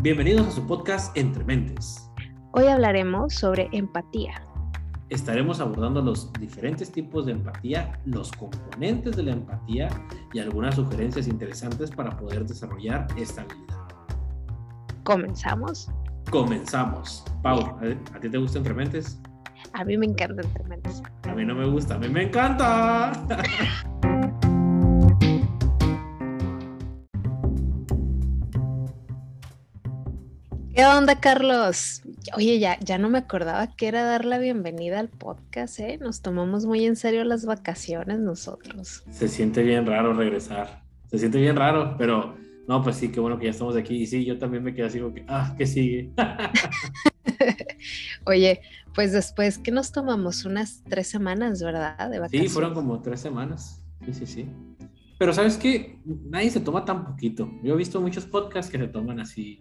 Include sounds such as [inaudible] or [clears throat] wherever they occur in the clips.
Bienvenidos a su podcast Entre Mentes. Hoy hablaremos sobre empatía. Estaremos abordando los diferentes tipos de empatía, los componentes de la empatía y algunas sugerencias interesantes para poder desarrollar esta habilidad. ¿Comenzamos? Comenzamos. Pau, ¿a, a ti te gusta Entre Mentes? A mí me encanta Entre Mentes. A mí no me gusta, a mí me encanta. [laughs] ¿Qué onda, Carlos? Oye, ya, ya no me acordaba que era dar la bienvenida al podcast, ¿eh? Nos tomamos muy en serio las vacaciones nosotros. Se siente bien raro regresar. Se siente bien raro, pero no, pues sí, qué bueno que ya estamos aquí. Y sí, yo también me quedé así como que, ah, ¿qué sigue? [laughs] Oye, pues después que nos tomamos unas tres semanas, ¿verdad? De vacaciones. Sí, fueron como tres semanas. Sí, sí, sí. Pero sabes qué, nadie se toma tan poquito. Yo he visto muchos podcasts que se toman así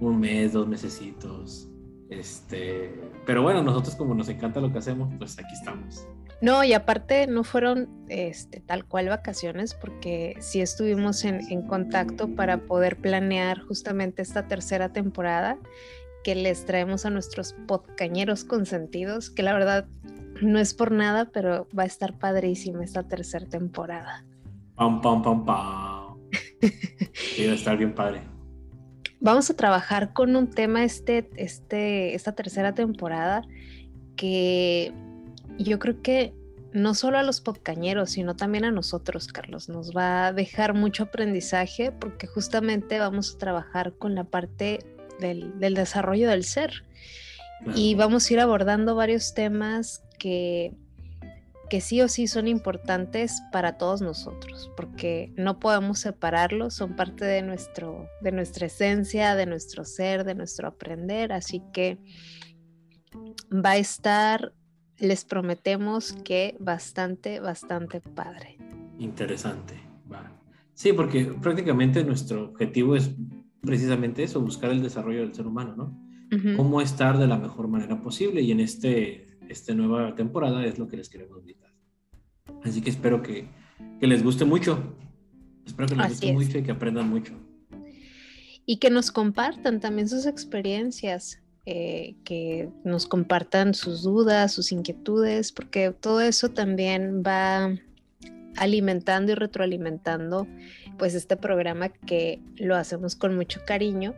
un mes, dos mesecitos. Este, pero bueno, nosotros como nos encanta lo que hacemos, pues aquí estamos. No, y aparte no fueron este, tal cual vacaciones, porque sí estuvimos en, en contacto para poder planear justamente esta tercera temporada que les traemos a nuestros podcañeros consentidos, que la verdad no es por nada, pero va a estar padrísima esta tercera temporada. Pam, pam, pam, pam. [laughs] sí, va a estar bien padre vamos a trabajar con un tema este, este, esta tercera temporada que yo creo que no solo a los podcañeros, sino también a nosotros, Carlos, nos va a dejar mucho aprendizaje porque justamente vamos a trabajar con la parte del, del desarrollo del ser. Y vamos a ir abordando varios temas que que sí o sí son importantes para todos nosotros, porque no podemos separarlos, son parte de, nuestro, de nuestra esencia, de nuestro ser, de nuestro aprender, así que va a estar, les prometemos que bastante, bastante padre. Interesante, va. Sí, porque prácticamente nuestro objetivo es precisamente eso, buscar el desarrollo del ser humano, ¿no? Cómo estar de la mejor manera posible y en este esta nueva temporada es lo que les queremos invitar. Así que espero que, que les guste mucho. Espero que les guste mucho y que aprendan mucho. Y que nos compartan también sus experiencias, eh, que nos compartan sus dudas, sus inquietudes, porque todo eso también va alimentando y retroalimentando pues este programa que lo hacemos con mucho cariño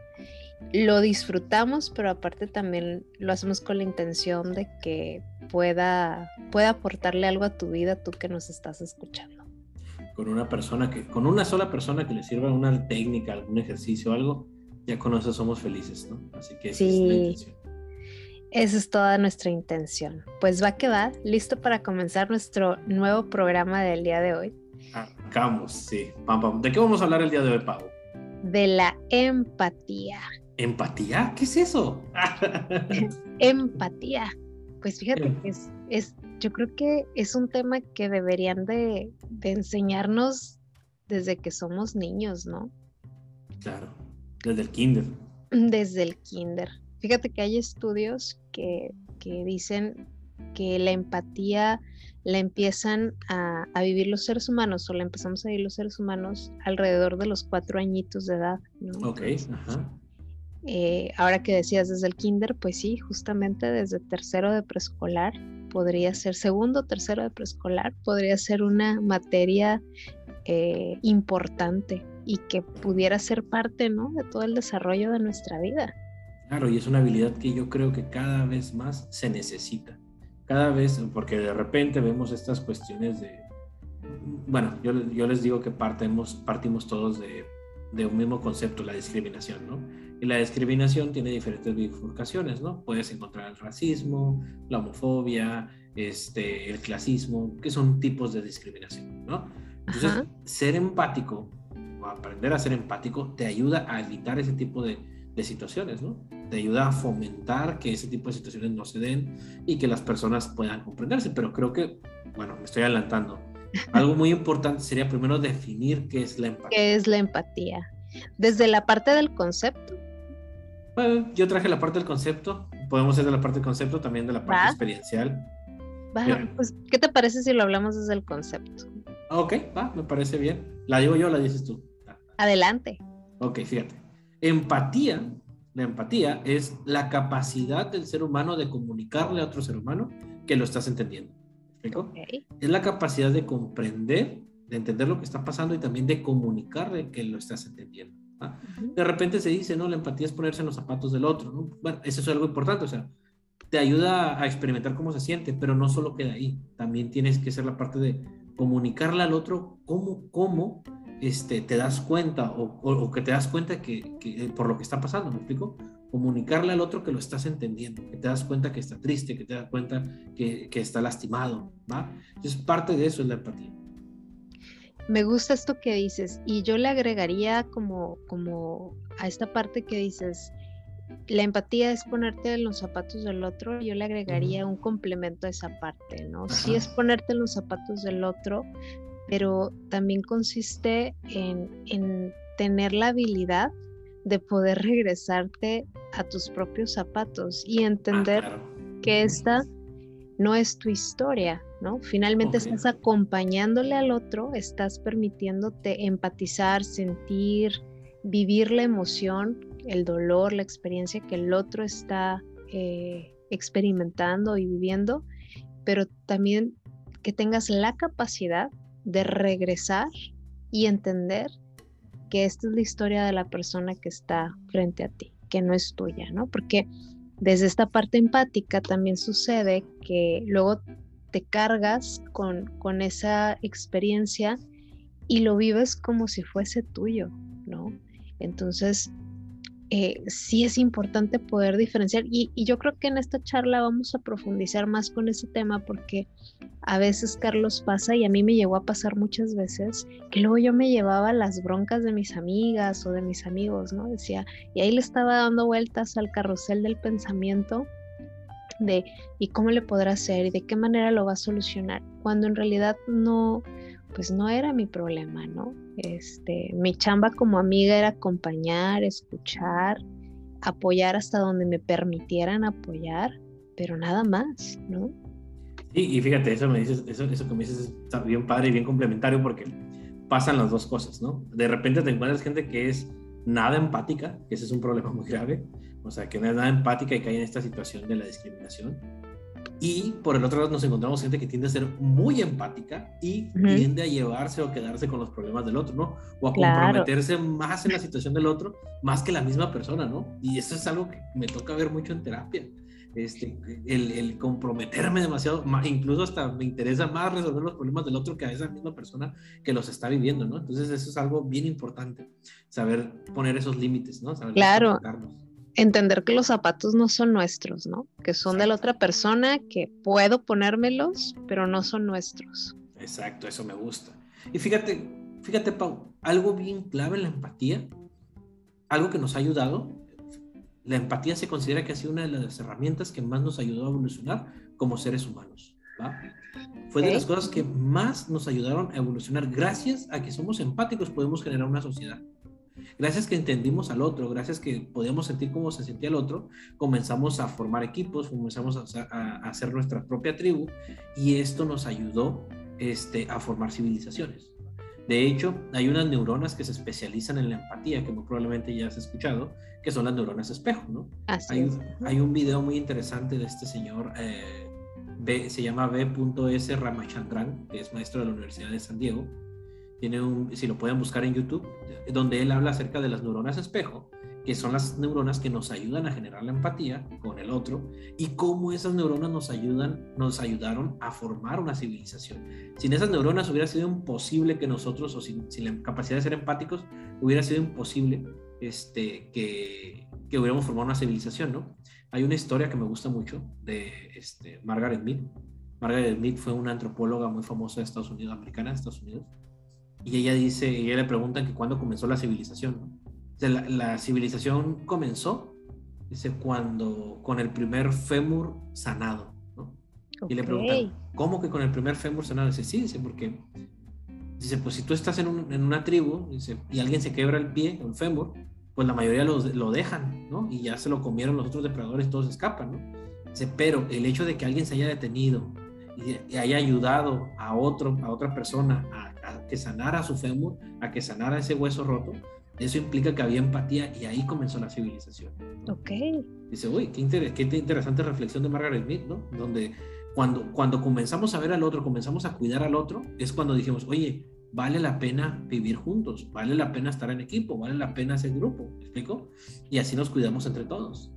lo disfrutamos, pero aparte también lo hacemos con la intención de que pueda, pueda aportarle algo a tu vida, tú que nos estás escuchando. Con una persona que, con una sola persona que le sirva una técnica, algún ejercicio, algo, ya con eso somos felices, ¿no? Así que esa es la intención. Esa es toda nuestra intención. Pues va a quedar listo para comenzar nuestro nuevo programa del día de hoy. Arrancamos, sí. ¿De qué vamos a hablar el día de hoy, Pau? De la empatía. ¿Empatía? ¿Qué es eso? [laughs] Empatía. Pues fíjate em. que es, es, yo creo que es un tema que deberían de, enseñarnos desde que somos niños, ¿no? Claro, desde el kinder. Desde el kinder. Fíjate que hay estudios que, que dicen que la empatía la empiezan a, a, vivir los seres humanos o la empezamos a vivir los seres humanos alrededor de los cuatro añitos de edad. ¿no? Ok, ajá. Eh, ahora que decías desde el kinder, pues sí, justamente desde tercero de preescolar, podría ser segundo, tercero de preescolar, podría ser una materia eh, importante y que pudiera ser parte, ¿no? De todo el desarrollo de nuestra vida. Claro, y es una habilidad que yo creo que cada vez más se necesita. Cada vez, porque de repente vemos estas cuestiones de, bueno, yo, yo les digo que partimos, partimos todos de, de un mismo concepto, la discriminación, ¿no? Y la discriminación tiene diferentes bifurcaciones, ¿no? Puedes encontrar el racismo, la homofobia, este, el clasismo, que son tipos de discriminación, ¿no? Entonces, ser empático o aprender a ser empático te ayuda a evitar ese tipo de, de situaciones, ¿no? Te ayuda a fomentar que ese tipo de situaciones no se den y que las personas puedan comprenderse. Pero creo que, bueno, me estoy adelantando. Algo muy importante sería primero definir qué es la empatía. ¿Qué es la empatía? Desde la parte del concepto bueno, yo traje la parte del concepto. Podemos hacer de la parte del concepto, también de la parte experiencial. pues, ¿qué te parece si lo hablamos desde el concepto? Ok, va, me parece bien. ¿La digo yo o la dices tú? Adelante. Ok, fíjate. Empatía La empatía es la capacidad del ser humano de comunicarle a otro ser humano que lo estás entendiendo. Es la capacidad de comprender, de entender lo que está pasando y también de comunicarle que lo estás entendiendo. De repente se dice, no, la empatía es ponerse en los zapatos del otro. Bueno, eso es algo importante, o sea, te ayuda a experimentar cómo se siente, pero no solo queda ahí. También tienes que ser la parte de comunicarle al otro cómo, cómo este, te das cuenta o, que te das cuenta que, que, por lo que está pasando, ¿me explico? Comunicarle al otro que lo estás entendiendo, que te das cuenta que está triste, que te das cuenta que, que está lastimado, ¿va? Entonces parte de eso es la empatía. Me gusta esto que dices y yo le agregaría como, como a esta parte que dices, la empatía es ponerte en los zapatos del otro, yo le agregaría un complemento a esa parte, ¿no? Sí es ponerte en los zapatos del otro, pero también consiste en, en tener la habilidad de poder [laughs] regresarte a tus propios zapatos y entender ah, que esta no es tu historia, ¿no? Finalmente estás acompañándole al otro, estás permitiéndote empatizar, sentir, vivir la emoción, el dolor, la experiencia que el otro está eh, experimentando y viviendo, pero también que tengas la capacidad de regresar y entender que esta es la historia de la persona que está frente a ti, que no es tuya, ¿no? Porque desde esta parte empática también sucede que luego te cargas con, con esa experiencia y lo vives como si fuese tuyo, ¿no? Entonces, eh, sí es importante poder diferenciar y, yo creo que en esta charla vamos a profundizar más con ese tema porque a veces Carlos pasa y a mí me llegó a pasar muchas veces que luego yo me llevaba las broncas de mis amigas o de mis amigos, ¿no? Decía, y ahí le estaba dando vueltas al carrusel del pensamiento de y cómo le podrá hacer y de qué manera lo va a solucionar, cuando en realidad no, pues no era mi problema, ¿no? Este, mi chamba como amiga era acompañar, escuchar, apoyar hasta donde me permitieran apoyar, pero nada más, ¿no? Sí, y fíjate, eso me dices, eso, eso que me dices está bien padre y bien complementario porque pasan las dos cosas, ¿no? De repente te encuentras gente que es nada empática, que ese es un problema muy grave, o sea, que no es nada empática y cae en esta situación de la discriminación y por el otro lado nos encontramos gente que tiende a ser muy empática y tiende a llevarse o quedarse con los problemas del otro, ¿no? O a comprometerse más en la situación del otro, más que la misma persona, ¿no? Y eso es algo que me toca ver mucho en terapia. Este, el, el comprometerme demasiado, incluso hasta me interesa más resolver los problemas del otro que a esa misma persona que los está viviendo, ¿no? Entonces eso es algo bien importante, saber poner esos límites, ¿no? Saber claro entender que los zapatos no son nuestros, ¿no? Que son de la otra persona, que puedo ponérmelos, pero no son nuestros. Exacto, eso me gusta. Y fíjate, fíjate, Pau, algo bien clave en la empatía, algo que nos ha ayudado, la empatía se considera que ha sido una de las herramientas que más nos ayudó a evolucionar como seres humanos. ¿va? Fue de las cosas que más nos ayudaron a evolucionar. Gracias a que somos empáticos podemos generar una sociedad. Gracias que entendimos al otro, gracias que podíamos sentir cómo se sentía el otro, comenzamos a formar equipos, comenzamos a, hacer nuestra propia tribu y esto nos ayudó este, a formar civilizaciones. De hecho, hay unas neuronas que se especializan en la empatía, que muy probablemente ya has escuchado, que son las neuronas espejo, ¿no? hay, hay, un video muy interesante de este señor, eh, B, se llama B.S. Ramachandran, que es maestro de la Universidad de San Diego, tiene si lo pueden buscar en YouTube, donde él habla acerca de las neuronas espejo, que son las neuronas que nos ayudan a generar la empatía con el otro y cómo esas neuronas nos ayudan, nos ayudaron a formar una civilización. Sin esas neuronas hubiera sido imposible que nosotros, o sin, la capacidad de ser empáticos, hubiera sido imposible este, que, que hubiéramos formado una civilización, ¿no? Hay una historia que me gusta mucho de este, Margaret Mead. Margaret Mead fue una antropóloga muy famosa de Estados Unidos, americana de Estados Unidos, y ella dice, ella le pregunta que cuándo comenzó la civilización. la, civilización comenzó, dice, cuando con el primer fémur sanado. Y le pregunta, ¿cómo que con el primer fémur sanado? Dice, sí, dice, porque dice, pues si tú estás en, una tribu dice, y alguien se quebra el pie, el fémur, pues la mayoría lo, lo dejan, ¿no? Y ya se lo comieron los otros depredadores, todos escapan, ¿no? Dice, pero el hecho de que alguien se haya detenido y, haya ayudado a otro, a otra persona a, que sanara su fémur, a que sanara ese hueso roto, Eso implica que había empatía y ahí comenzó la civilización. Ok. Dice, uy, qué, qué interesante reflexión de Margaret Mead, ¿no? Donde cuando, cuando comenzamos a ver al otro, comenzamos a cuidar al otro, es cuando dijimos, oye, vale la pena vivir juntos, vale la pena estar en equipo, vale la pena ser grupo, ¿me explico? Y así nos cuidamos entre todos.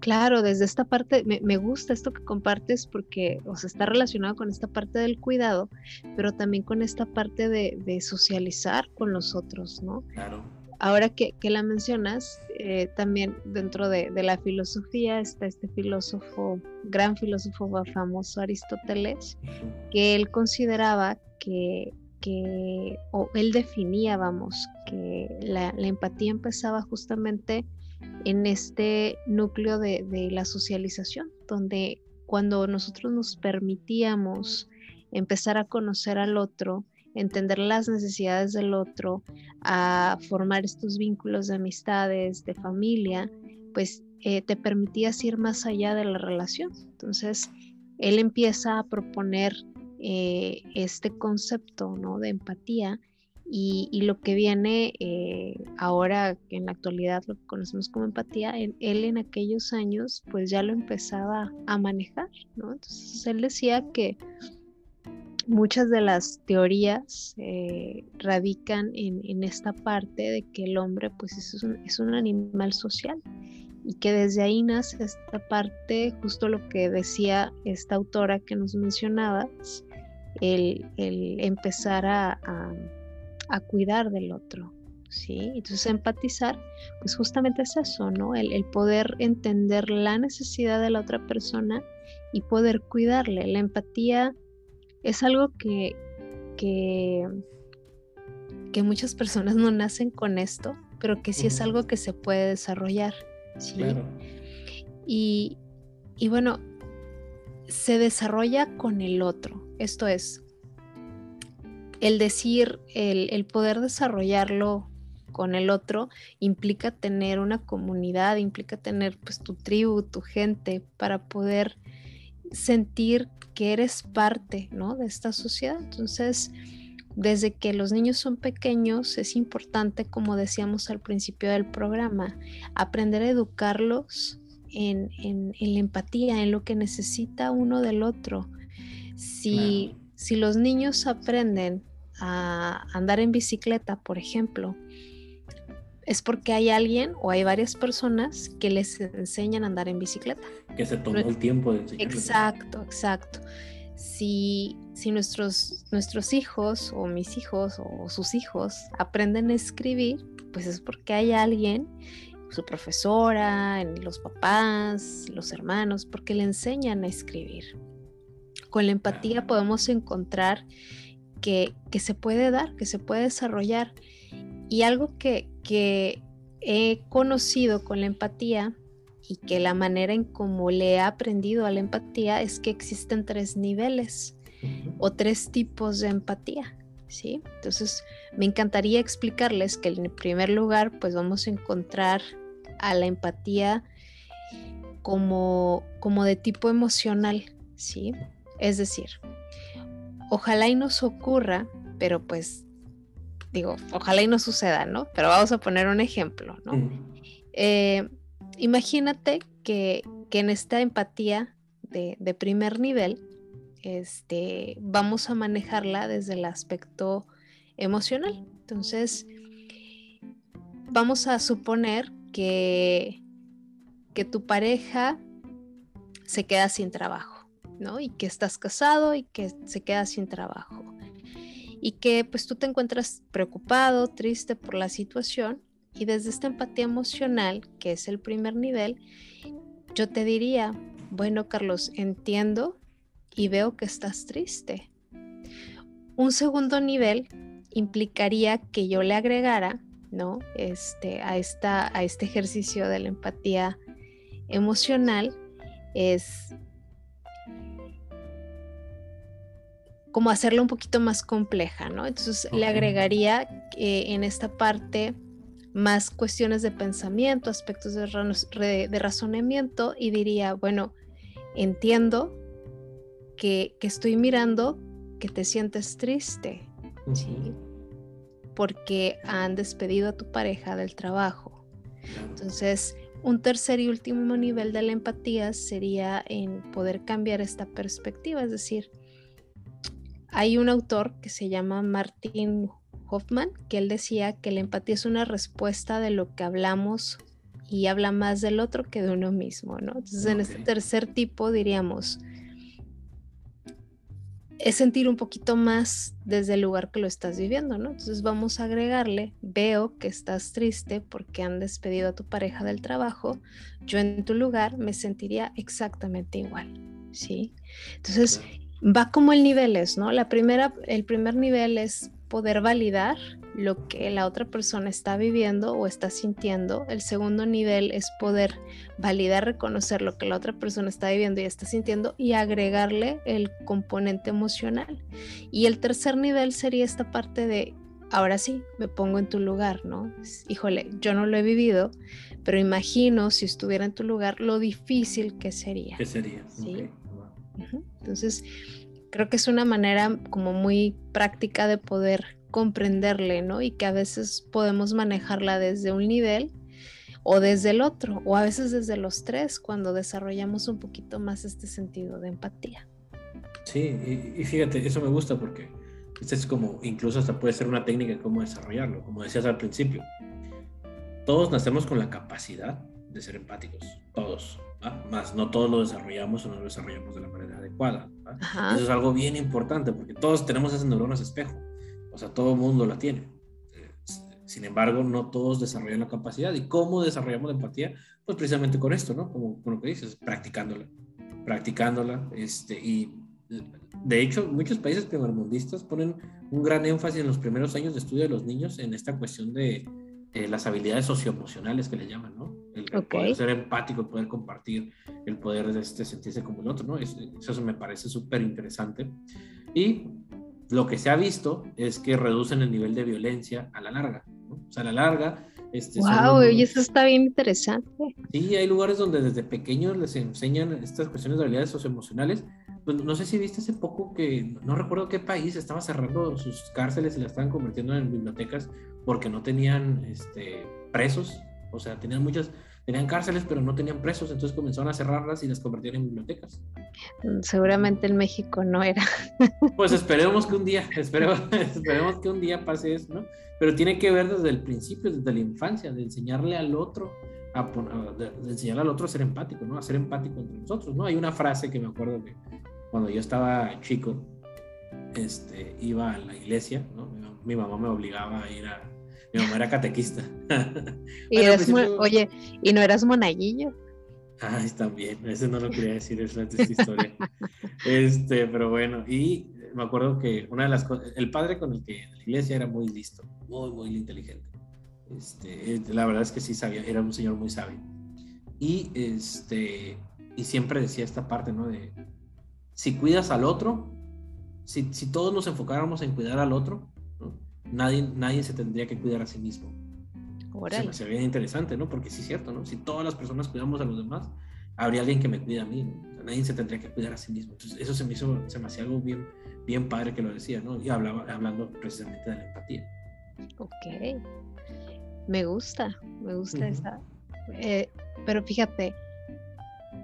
Claro, desde esta parte me, gusta esto que compartes porque o está relacionado con esta parte del cuidado, pero también con esta parte de, socializar con los otros, ¿no? Claro. Ahora que, la mencionas, eh, también dentro de, la filosofía está este filósofo, gran filósofo famoso Aristóteles, que él consideraba que que, o él definía, vamos, que la, empatía empezaba justamente en este núcleo de, la socialización, donde cuando nosotros nos permitíamos empezar a conocer al otro, entender las necesidades del otro, a formar estos vínculos de amistades, de familia, pues eh, te permitías ir más allá de la relación. Entonces, él empieza a proponer eh, este concepto ¿no? de empatía y, lo que viene eh, ahora en la actualidad lo que conocemos como empatía, él, en aquellos años pues ya lo empezaba a manejar, ¿no? Entonces él decía que muchas de las teorías eh, radican en, esta parte de que el hombre pues es un, es un animal social y que desde ahí nace esta parte, justo lo que decía esta autora que nos mencionabas, el, empezar a, cuidar del otro. ¿sí? Entonces empatizar, pues justamente es eso, ¿no? El, poder entender la necesidad de la otra persona y poder cuidarle. La empatía es algo que, que, muchas personas no nacen con esto, pero que sí es algo que se puede desarrollar. ¿sí? Y, y bueno, se desarrolla con el otro. Esto es, el decir, el, poder desarrollarlo con el otro implica tener una comunidad, implica tener pues tu tribu, tu gente, para poder sentir que eres parte ¿no? de esta sociedad. Entonces, desde que los niños son pequeños, es importante, como decíamos al principio del programa, aprender a educarlos en, la empatía, en lo que necesita uno del otro. Si, si los niños aprenden a andar en bicicleta, por ejemplo, es porque hay alguien o hay varias personas que les enseñan a andar en bicicleta. Que se tomó el tiempo de enseñarles. Exacto, exacto. Si, si nuestros, nuestros hijos o mis hijos o sus hijos aprenden a escribir, pues es porque hay alguien su profesora, los papás, los hermanos, porque le enseñan a escribir. Con la empatía podemos encontrar que, se puede dar, que se puede desarrollar. Y algo que, que he conocido con la empatía y que la manera en cómo le he aprendido a la empatía es que existen tres niveles o tres tipos de empatía. ¿sí? Entonces, me encantaría explicarles que en primer lugar, pues vamos a encontrar a la empatía como, como de tipo emocional, ¿sí? Es decir, ojalá y nos ocurra, pero pues, digo, ojalá y no suceda, ¿no? Pero vamos a poner un ejemplo, ¿no? Eh, imagínate que, en esta empatía de, de primer nivel, este, vamos a manejarla desde el aspecto emocional. Entonces, vamos a suponer que, que tu pareja se queda sin trabajo, ¿no? Y que estás casado y que se queda sin trabajo. Y que pues tú te encuentras preocupado, triste por la situación y desde esta empatía emocional, que es el primer nivel, yo te diría, bueno Carlos, entiendo y veo que estás triste. Un segundo nivel implicaría que yo le agregara, ¿no? Este, a, esta, a este ejercicio de la empatía emocional es como hacerlo un poquito más compleja, ¿no? Entonces le agregaría en esta parte más cuestiones de pensamiento, aspectos de, de razonamiento y diría, bueno, entiendo que, estoy mirando que te sientes triste, ¿sí? porque han despedido a tu pareja del trabajo. Entonces, un tercer y último nivel de la empatía sería en poder cambiar esta perspectiva, es decir, hay un autor que se llama Martin Hoffman, que él decía que la empatía es una respuesta de lo que hablamos y habla más del otro que de uno mismo, ¿no? Entonces, en este tercer tipo diríamos, es sentir un poquito más desde el lugar que lo estás viviendo, ¿no? Entonces vamos a agregarle, veo que estás triste porque han despedido a tu pareja del trabajo, yo en tu lugar me sentiría exactamente igual, ¿sí? Entonces va como el nivel es, ¿no? La primera, el primer nivel es poder validar lo que la otra persona está viviendo o está sintiendo. El segundo nivel es poder validar, reconocer lo que la otra persona está viviendo y está sintiendo y agregarle el componente emocional. Y el tercer nivel sería esta parte de, ahora sí, me pongo en tu lugar, ¿no? Híjole, yo no lo he vivido, pero imagino si estuviera en tu lugar lo difícil que sería. ¿Qué sería? ¿sí? Entonces, creo que es una manera como muy práctica de poder comprenderle, ¿no? Y que a veces podemos manejarla desde un nivel o desde el otro, o a veces desde los tres, cuando desarrollamos un poquito más este sentido de empatía. Sí, y, fíjate, eso me gusta porque este es como, incluso hasta puede ser una técnica de cómo desarrollarlo, como decías al principio. Todos nacemos con la capacidad de ser empáticos, todos, más no todos lo desarrollamos o no lo desarrollamos de la manera adecuada. Eso es algo bien importante porque todos tenemos esas neuronas espejo, o sea, todo el mundo la tiene. Sin embargo, no todos desarrollan la capacidad. ¿Y cómo desarrollamos la empatía? Pues precisamente con esto, ¿no? Como, con lo que dices, practicándola, practicándola. Este, y de hecho, muchos países primermundistas ponen un gran énfasis en los primeros años de estudio de los niños en esta cuestión de eh, las habilidades socioemocionales que le llaman, ¿no? El, poder ser empático, el poder compartir, el poder este, sentirse como el otro, ¿no? Eso, eso me parece súper interesante. Y lo que se ha visto es que reducen el nivel de violencia a la larga, ¿no? O sea, a la larga... Este, wow, y eso está bien interesante. Sí, hay lugares donde desde pequeños les enseñan estas cuestiones de habilidades socioemocionales. Pues no sé si viste hace poco que, no recuerdo qué país, estaba cerrando sus cárceles y las estaban convirtiendo en bibliotecas porque no tenían este, presos, o sea, tenían muchas, tenían cárceles pero no tenían presos, entonces comenzaron a cerrarlas y las convirtieron en bibliotecas. Seguramente en México no era. Pues [laughs] esperemos que un día, esperemos, [laughs] esperemos que un día pase eso, ¿no? Pero tiene que ver desde el principio, desde la infancia, de enseñarle al otro, a, de, enseñarle al otro a ser empático, ¿no? A ser empático entre nosotros, ¿no? Hay una frase que me acuerdo que cuando yo estaba chico, este, iba a la iglesia, ¿no? mi mamá me obligaba a ir a, mi mamá era catequista. [laughs] y Oye, ¿y no eras monaguillo? Ay, también, ese no lo quería decir, es la historia. este, pero bueno, y me acuerdo que una de las cosas, el padre con el que la iglesia era muy listo, muy, muy inteligente. Este, la verdad es que sí sabía, era un señor muy sabio. Y este, y siempre decía esta parte, ¿no? De si cuidas al otro, si, si todos nos enfocáramos en cuidar al otro, nadie, nadie se tendría que cuidar a sí mismo. Se me hace bien interesante, ¿no? Porque sí es cierto, ¿no? Si todas las personas cuidamos a los demás, habría alguien que me cuida a mí, nadie se tendría que cuidar a sí mismo. Entonces, eso se me hizo, se me hacía algo bien, bien padre que lo decía, ¿no? Y hablaba, hablando precisamente de la empatía. Ok. Me gusta, me gusta esa. Eh, pero fíjate,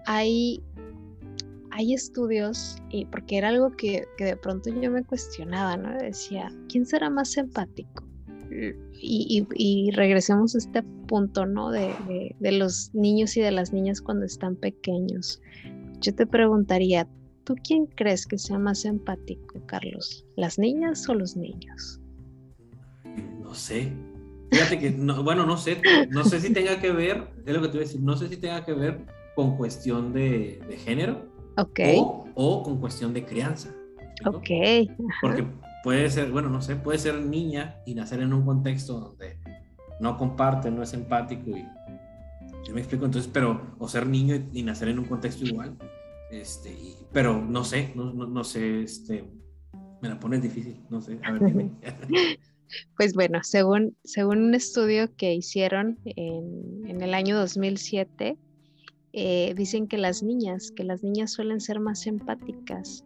hay hay estudios, y porque era algo que, de pronto yo me cuestionaba, ¿no? Decía, ¿quién será más empático? Y, regresemos a este punto, ¿no? De, de, los niños y de las niñas cuando están pequeños. Yo te preguntaría, ¿tú quién crees que sea más empático, Carlos? ¿Las niñas o los niños? No sé. Fíjate que, bueno, no sé, no sé si tenga que ver, es lo que te voy a decir, no sé si tenga que ver con cuestión de, de género, o, con cuestión de crianza. Ok. Porque puede ser, bueno, no sé, puede ser niña y nacer en un contexto donde no comparte, no es empático y yo me explico entonces, pero o ser niño y, nacer en un contexto igual, este, pero no sé, no, no, sé, este, me la pones difícil, no sé, a ver, dime. [laughs] [laughs] Pues bueno, según, según un estudio que hicieron en, en el año 2007, eh, dicen que las niñas, que las niñas suelen ser más empáticas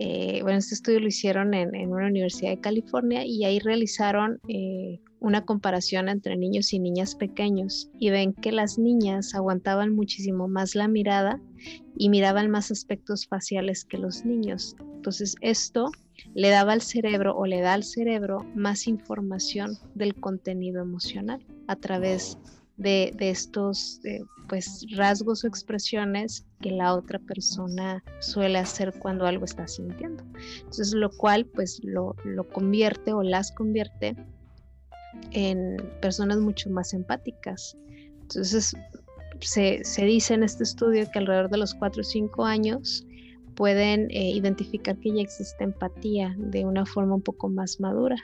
eh, bueno, este estudio lo hicieron en, una universidad de California y ahí realizaron eh, una comparación entre niños y niñas pequeños y ven que las niñas aguantaban muchísimo más la mirada y miraban más aspectos faciales que los niños. Entonces esto le daba al cerebro o le da al cerebro más información del contenido emocional a través estos eh, pues rasgos o expresiones que la otra persona suele hacer cuando algo está sintiendo. Entonces lo cual pues lo, lo convierte o las convierte en personas mucho más empáticas. Entonces se, se, dice en este estudio que alrededor de los 4 o 5 años pueden eh, identificar que ya existe empatía de una forma un poco más madura.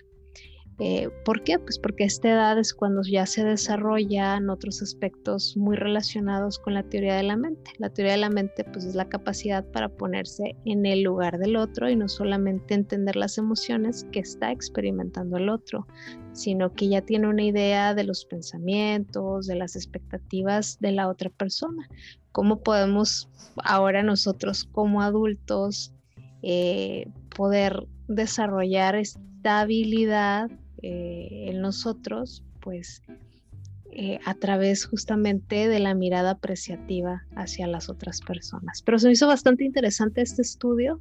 Eh, ¿Por qué? Pues porque esta edad es cuando ya se desarrollan otros aspectos muy relacionados con la teoría de la mente. La teoría de la mente pues es la capacidad para ponerse en el lugar del otro y no solamente entender las emociones que está experimentando el otro, sino que ya tiene una idea de los pensamientos, de las expectativas de la otra persona. ¿Cómo podemos ahora nosotros como adultos eh, poder desarrollar esta habilidad eh, en nosotros, pues eh, a través justamente de la mirada apreciativa hacia las otras personas. Pero se me hizo bastante interesante este estudio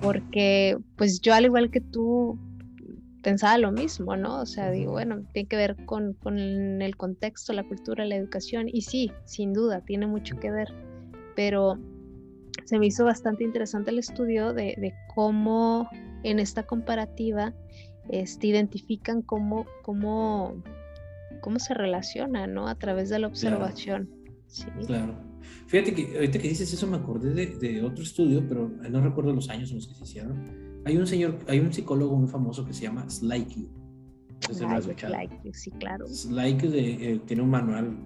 porque pues yo al igual que tú pensaba lo mismo, ¿no? O sea, digo, bueno, tiene que ver con, con, el contexto, la cultura, la educación y sí, sin duda, tiene mucho que ver, pero se me hizo bastante interesante el estudio de, de cómo en esta comparativa este, identifican cómo, cómo, cómo se relaciona, ¿no? A través de la observación. Claro. Fíjate que ahorita que dices eso me acordé de, de, otro estudio, pero no recuerdo los años en los que se hicieron. Hay un señor, hay un psicólogo muy famoso que se llama Slyke. Slyke, sí, claro. Slyke eh, tiene un manual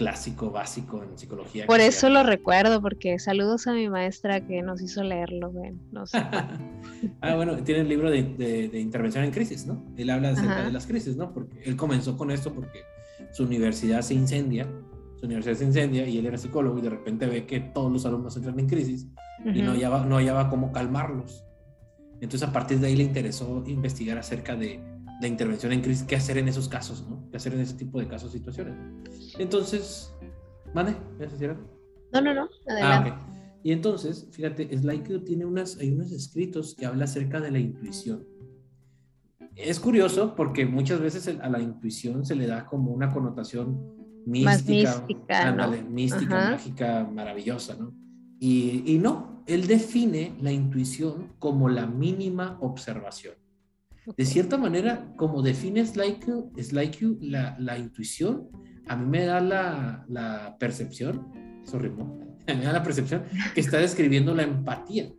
clásico, básico en psicología. Por eso lo recuerdo, porque saludos a mi maestra que nos hizo leerlo, no sé. [laughs] ah, bueno, tiene el libro de, de, intervención en crisis, ¿no? Él habla acerca de las crisis, ¿no? Porque él comenzó con esto porque su universidad se incendia, su universidad se incendia y él era psicólogo y de repente ve que todos los alumnos entran en crisis y no hallaba, no hallaba cómo calmarlos. Entonces a partir de ahí le interesó investigar acerca de de intervención en crisis, qué hacer en esos casos, ¿no? ¿Qué hacer en ese tipo de casos, situaciones? Entonces, ¿mande? ¿Me No, no, no, adelante. Ah, Y entonces, fíjate, Slyke tiene unas, hay unos escritos que habla acerca de la intuición. Es curioso porque muchas veces a la intuición se le da como una connotación mística, mística, mágica, maravillosa, ¿no? Y, y no, él define la intuición como la mínima observación. De cierta manera, como define Like You, la, la, intuición, a mí me da la, la percepción, eso [laughs] me da la percepción que está describiendo la empatía,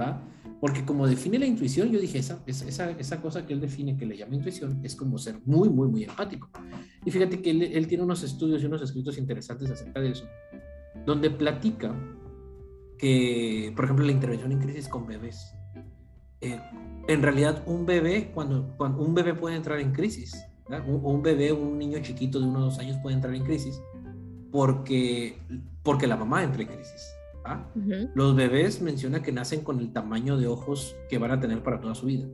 ¿va? Porque como define la intuición, yo dije, esa, esa, esa cosa que él define, que le llama intuición, es como ser muy, muy, muy empático. Y fíjate que él, él tiene unos estudios y unos escritos interesantes acerca de eso, donde platica que, por ejemplo, la intervención en crisis con bebés. Eh, en realidad un bebé, cuando, cuando, un bebé puede entrar en crisis, un, un, bebé, un niño chiquito de uno o dos años puede entrar en crisis porque, porque la mamá entra en crisis. Los bebés menciona que nacen con el tamaño de ojos que van a tener para toda su vida.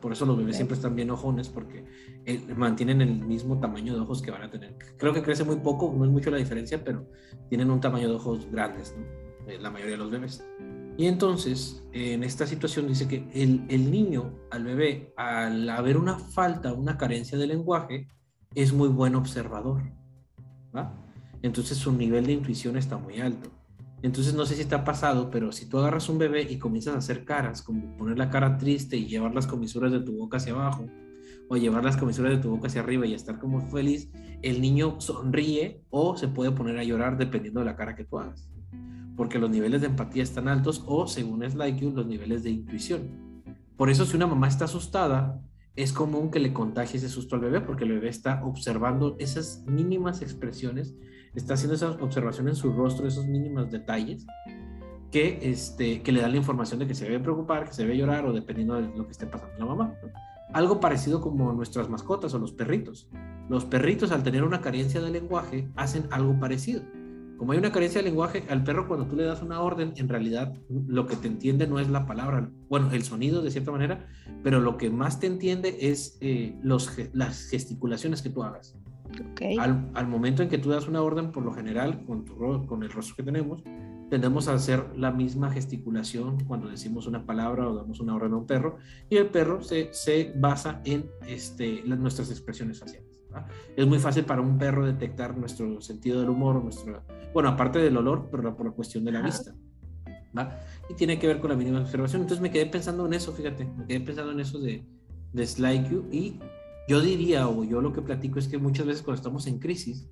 Por eso los bebés siempre están bien ojones porque eh, mantienen el mismo tamaño de ojos que van a tener. Creo que crece muy poco, no es mucho la diferencia, pero tienen un tamaño de ojos grandes, eh, la mayoría de los bebés. Y entonces, en esta situación dice que el, niño, al bebé, al haber una falta, una carencia de lenguaje, es muy buen observador. Entonces su nivel de intuición está muy alto. Entonces no sé si está pasado, pero si tú agarras un bebé y comienzas a hacer caras, como poner la cara triste y llevar las comisuras de tu boca hacia abajo, o llevar las comisuras de tu boca hacia arriba y estar como feliz, el niño sonríe o se puede poner a llorar dependiendo de la cara que tú hagas porque los niveles de empatía están altos o, según es los niveles de intuición. Por eso si una mamá está asustada, es común que le contagie ese susto al bebé, porque el bebé está observando esas mínimas expresiones, está haciendo esa observación en su rostro, esos mínimos detalles, que, este, que le dan la información de que se debe preocupar, que se debe llorar o dependiendo de lo que esté pasando la mamá. Algo parecido como nuestras mascotas o los perritos. Los perritos al tener una carencia de lenguaje hacen algo parecido Como hay una carencia de lenguaje, al perro cuando tú le das una orden, en realidad lo que te entiende no es la palabra, bueno, el sonido de cierta manera, pero lo que más te entiende es eh, los, las gesticulaciones que tú hagas. Okay. Al, al, momento en que tú das una orden, por lo general, con, tu, con el rostro que tenemos, tendemos a hacer la misma gesticulación cuando decimos una palabra o damos una orden a un perro, y el perro se, se basa en este, nuestras expresiones faciales. Es muy fácil para un perro detectar nuestro sentido del humor, nuestro, bueno, aparte del olor, pero por la cuestión de la vista. ¿va? Y tiene que ver con la mínima observación. Entonces me quedé pensando en eso, fíjate, me quedé pensando en eso de, de Slide You y yo diría, o yo lo que platico es que muchas veces cuando estamos en crisis,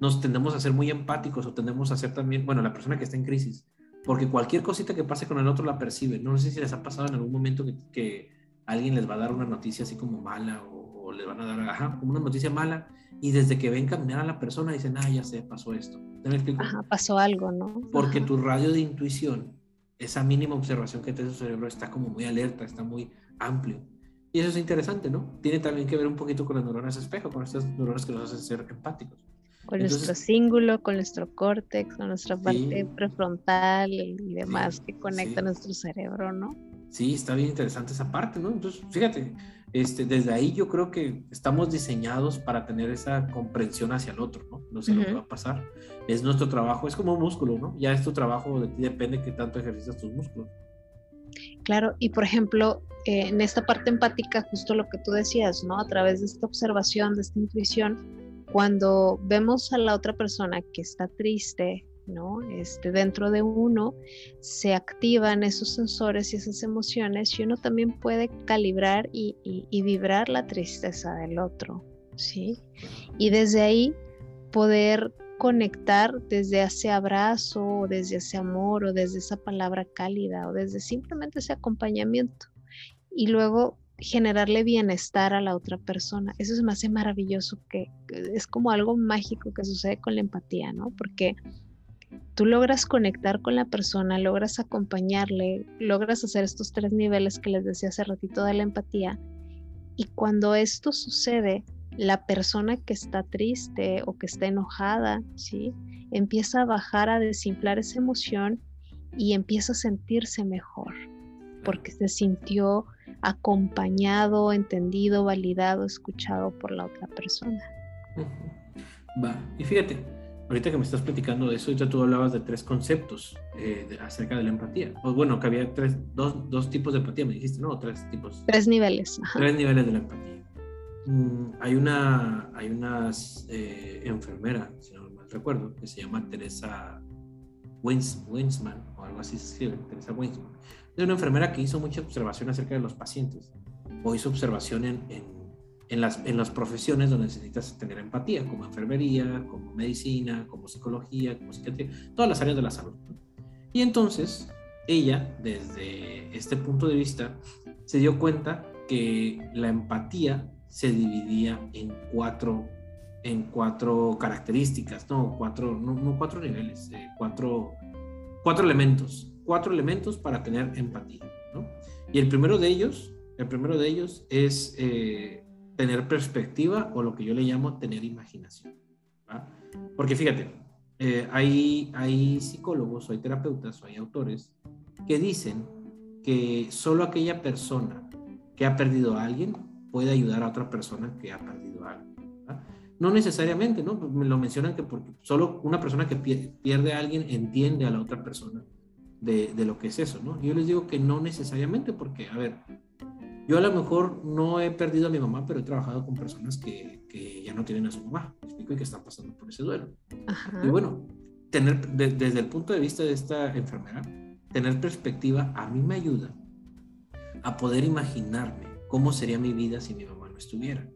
nos tendemos a ser muy empáticos o tendemos a ser también, bueno, la persona que está en crisis, porque cualquier cosita que pase con el otro la percibe. No sé si les ha pasado en algún momento que, que alguien les va a dar una noticia así como mala o le van a dar, ajá, como una noticia mala, y desde que ven caminar a la persona dicen, ah, ya sé, pasó esto. ¿Te explico? Ajá, pasó algo, ¿no? Porque tu radio de intuición, esa mínima observación que tiene tu cerebro está como muy alerta, está muy amplio. Y eso es interesante, ¿no? Tiene también que ver un poquito con las neuronas espejo, con estas neuronas que nos hacen ser empáticos. Con nuestro cíngulo, con nuestro córtex, con nuestra parte prefrontal y demás que conecta nuestro cerebro, ¿no? Sí, está bien interesante esa parte, ¿no? Entonces, fíjate, este, desde ahí yo creo que estamos diseñados para tener esa comprensión hacia el otro, ¿no? No sé lo que va a pasar. Es nuestro trabajo, es como un músculo, ¿no? Ya es tu trabajo, de ti depende que tanto ejercitas tus músculos. Claro, y por ejemplo, eh, en esta parte empática, justo lo que tú decías, ¿no? A través de esta observación, de esta intuición, cuando vemos a la otra persona que está triste, ¿no? Este, dentro de uno se activan esos sensores y esas emociones y uno también puede calibrar y, vibrar la tristeza del otro, ¿sí? Y desde ahí poder conectar desde ese abrazo o desde ese amor o desde esa palabra cálida o desde simplemente ese acompañamiento y luego generarle bienestar a la otra persona. Eso se me maravilloso, que es como algo mágico que sucede con la empatía, ¿no? Porque tú logras conectar con la persona, logras acompañarle, logras hacer estos tres niveles que les decía hace ratito de la empatía. Y cuando esto sucede, la persona que está triste o que está enojada, ¿sí? Empieza a bajar, a desinflar esa emoción y empieza a sentirse mejor, porque se sintió acompañado, entendido, validado, escuchado por la otra persona. Va, y fíjate, ahorita que me estás platicando de eso, ya tú hablabas de tres conceptos eh, acerca de la empatía. O bueno, que había tres, dos, dos, tipos de empatía, me dijiste, ¿no? tres tipos. Tres niveles. Tres niveles de la empatía. Mm, hay una, hay una eh, enfermera, si no mal recuerdo, que se llama Teresa Winsman, o algo así se escribe, Teresa Winsman. Es una enfermera que hizo mucha observación acerca de los pacientes, o hizo observación en en las, en las profesiones donde necesitas tener empatía, como enfermería, como medicina, como psicología, como psiquiatría, todas las áreas de la salud. Y entonces ella, desde este punto de vista, se dio cuenta que la empatía se dividía en cuatro, en cuatro características, no cuatro, no, cuatro niveles, eh, cuatro, cuatro elementos, cuatro elementos para tener empatía. ¿no? Y el primero de ellos, el primero de ellos es eh, tener perspectiva o lo que yo le llamo tener imaginación. Porque fíjate, eh, hay, hay psicólogos hay terapeutas hay autores que dicen que solo aquella persona que ha perdido a alguien puede ayudar a otra persona que ha perdido a alguien. No necesariamente, ¿no? Me lo mencionan que porque solo una persona que pierde a alguien entiende a la otra persona de, de, lo que es eso, ¿no? Yo les digo que no necesariamente porque, a ver, yo a lo mejor no he perdido a mi mamá, pero he trabajado con personas que, que ya no tienen a su mamá, explico, y que están pasando por ese duelo. Y bueno, tener, desde el punto de vista de esta enfermera, tener perspectiva a mí me ayuda a poder imaginarme cómo sería mi vida si mi mamá no estuviera.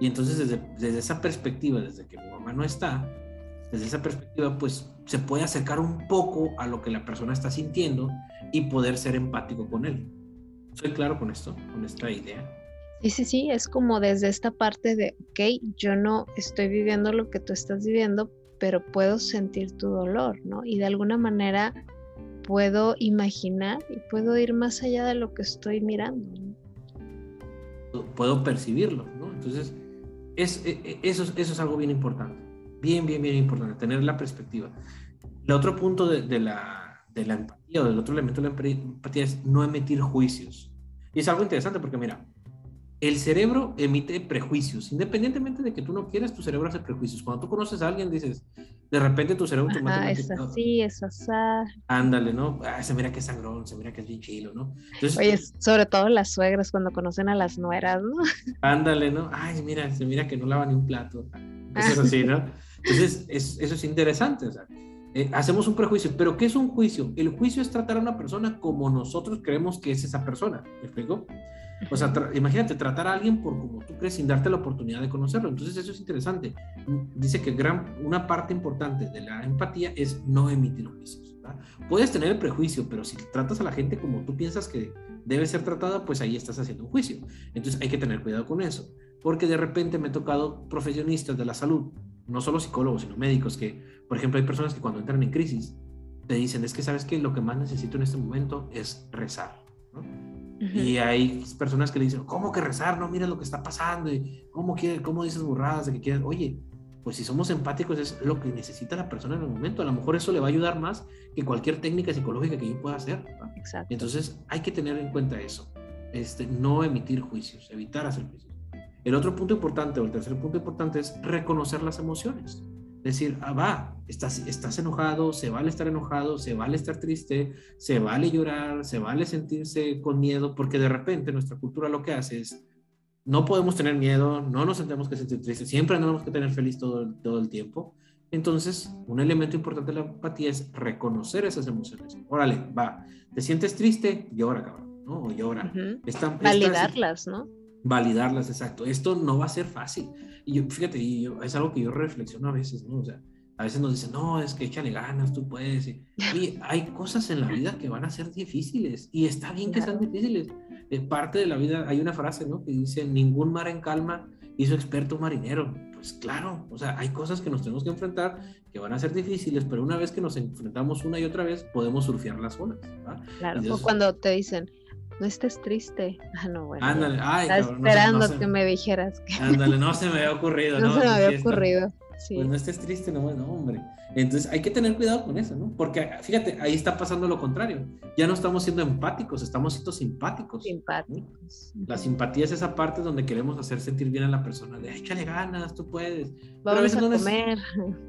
Y entonces desde, desde esa perspectiva, desde que mi mamá no está, desde esa perspectiva, pues se puede acercar un poco a lo que la persona está sintiendo y poder ser empático con él. ¿Soy claro con esto, con esta idea? Sí, sí, sí, es como desde esta parte de, ok, yo no estoy viviendo lo que tú estás viviendo, pero puedo sentir tu dolor, ¿no? Y de alguna manera puedo imaginar y puedo ir más allá de lo que estoy mirando. Puedo percibirlo, ¿no? Entonces, es, e, e, eso, eso es algo bien importante. Bien, bien, bien importante, tener la perspectiva. El otro punto de, la, de la empatía o del otro elemento de la empatía es no emitir juicios. Y es algo interesante porque, mira, el cerebro emite prejuicios, independientemente de que tú no quieras, tu cerebro hace prejuicios. Cuando tú conoces a alguien, dices, de repente tu cerebro Ah, es así, es así. Ándale, ¿no? Ah, se mira que es sangrón, se mira que es bien chilo, ¿no? Oye, sobre todo las suegras cuando conocen a las nueras, ¿no? Ándale, ¿no? Ay, mira, se mira que no lava ni un plato. [laughs] Eso es así, ¿no? Entonces, eso es interesante, o sea, eh, hacemos un prejuicio, pero ¿qué es un juicio? El juicio es tratar a una persona como nosotros creemos que es esa persona, ¿me explico? O sea, imagínate tratar a alguien por como tú crees sin darte la oportunidad de conocerlo. Entonces eso es interesante. Dice que gran, una parte importante de la empatía es no emitir juicios. Puedes tener el prejuicio, pero si tratas a la gente como tú piensas que debe ser tratada, pues ahí estás haciendo un juicio. Entonces hay que tener cuidado con eso. Porque de repente me he tocado profesionistas de la salud, no solo psicólogos, sino médicos, que, por ejemplo, hay personas que cuando entran en crisis te dicen, es que sabes que lo que más necesito en este momento es rezar. ¿no? Y hay personas que le dicen, ¿cómo que rezar? No, mira lo que está pasando. Y ¿Cómo, quiere, cómo dices burradas de que quieres? Oye, pues si somos empáticos es lo que necesita la persona en el momento. A lo mejor eso le va a ayudar más que cualquier técnica psicológica que yo pueda hacer. Exacto. Entonces hay que tener en cuenta eso. Este, no emitir juicios, evitar hacer juicios. El otro punto importante o el tercer punto importante es reconocer las emociones decir, ah, va, estás, estás enojado, se vale estar enojado, se vale estar triste, se vale llorar, se vale sentirse con miedo, porque de repente nuestra cultura lo que hace es, no podemos tener miedo, no nos sentimos que sentir tristes, siempre tenemos que tener feliz todo, todo el tiempo. Entonces, un elemento importante de la empatía es reconocer esas emociones. Órale, va, te sientes triste, llora, cabrón, ¿no? O llora. Validarlas, ¿no? Validarlas, exacto. Esto no va a ser fácil. Y yo, fíjate, y yo, es algo que yo reflexiono a veces, ¿no? O sea, a veces nos dicen, no, es que échale ganas, tú puedes. Y, [laughs] hay cosas en la vida que van a ser difíciles y está bien que sean difíciles. Es parte de la vida, hay una frase, ¿no? Que dice, ningún mar en calma hizo experto marinero. Pues claro, o sea, hay cosas que nos tenemos que enfrentar que van a ser difíciles, pero una vez que nos enfrentamos una y otra vez, podemos surfear las olas. Claro, o cuando te dicen, no estés triste. [laughs] Ah, no, bueno. Ándale, ay, esperando que me dijeras. Que... [laughs] Ándale, no se me había ocurrido. no, se me había ocurrido. Sí. Pues no estés triste, no, no, hombre. Entonces hay que tener cuidado con eso, ¿no? Porque fíjate, ahí está pasando lo contrario. Ya no estamos siendo empáticos, estamos siendo simpáticos. Simpáticos. La simpatía es esa parte donde queremos hacer sentir bien a la persona, de échale ganas, tú puedes. Vamos a, veces a comer.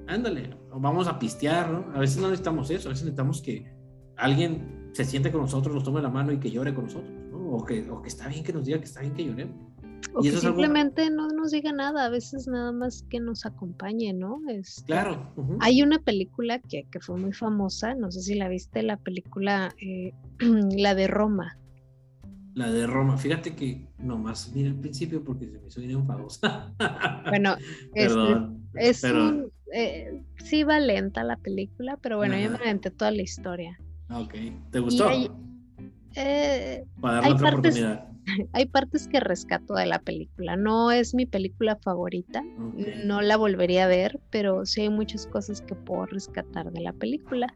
Ándale, vamos a pistear, ¿no? A veces no necesitamos eso, a veces necesitamos que alguien se siente con nosotros, nos tome la mano y que llore con nosotros, ¿no? o, que, o que está bien que nos diga que está bien que lloremos. O que simplemente no nos diga nada, a veces nada más que nos acompañe, ¿no? Este, claro. Hay una película que, que, fue muy famosa, no sé si la viste, la película, eh, [clears throat] la de Roma. La de Roma, fíjate que nomás vi el principio porque se me hizo bien enfadosa. [laughs] bueno, este, es, un, eh, sí va lenta la película, pero bueno, yo me aventé toda la historia. Ah, ok. ¿Te gustó? Hay, eh, Para darle otra partes, oportunidad. [laughs] Hay partes que rescato de la película. No es mi película favorita. No la volvería a ver, pero sí hay muchas cosas que puedo rescatar de la película.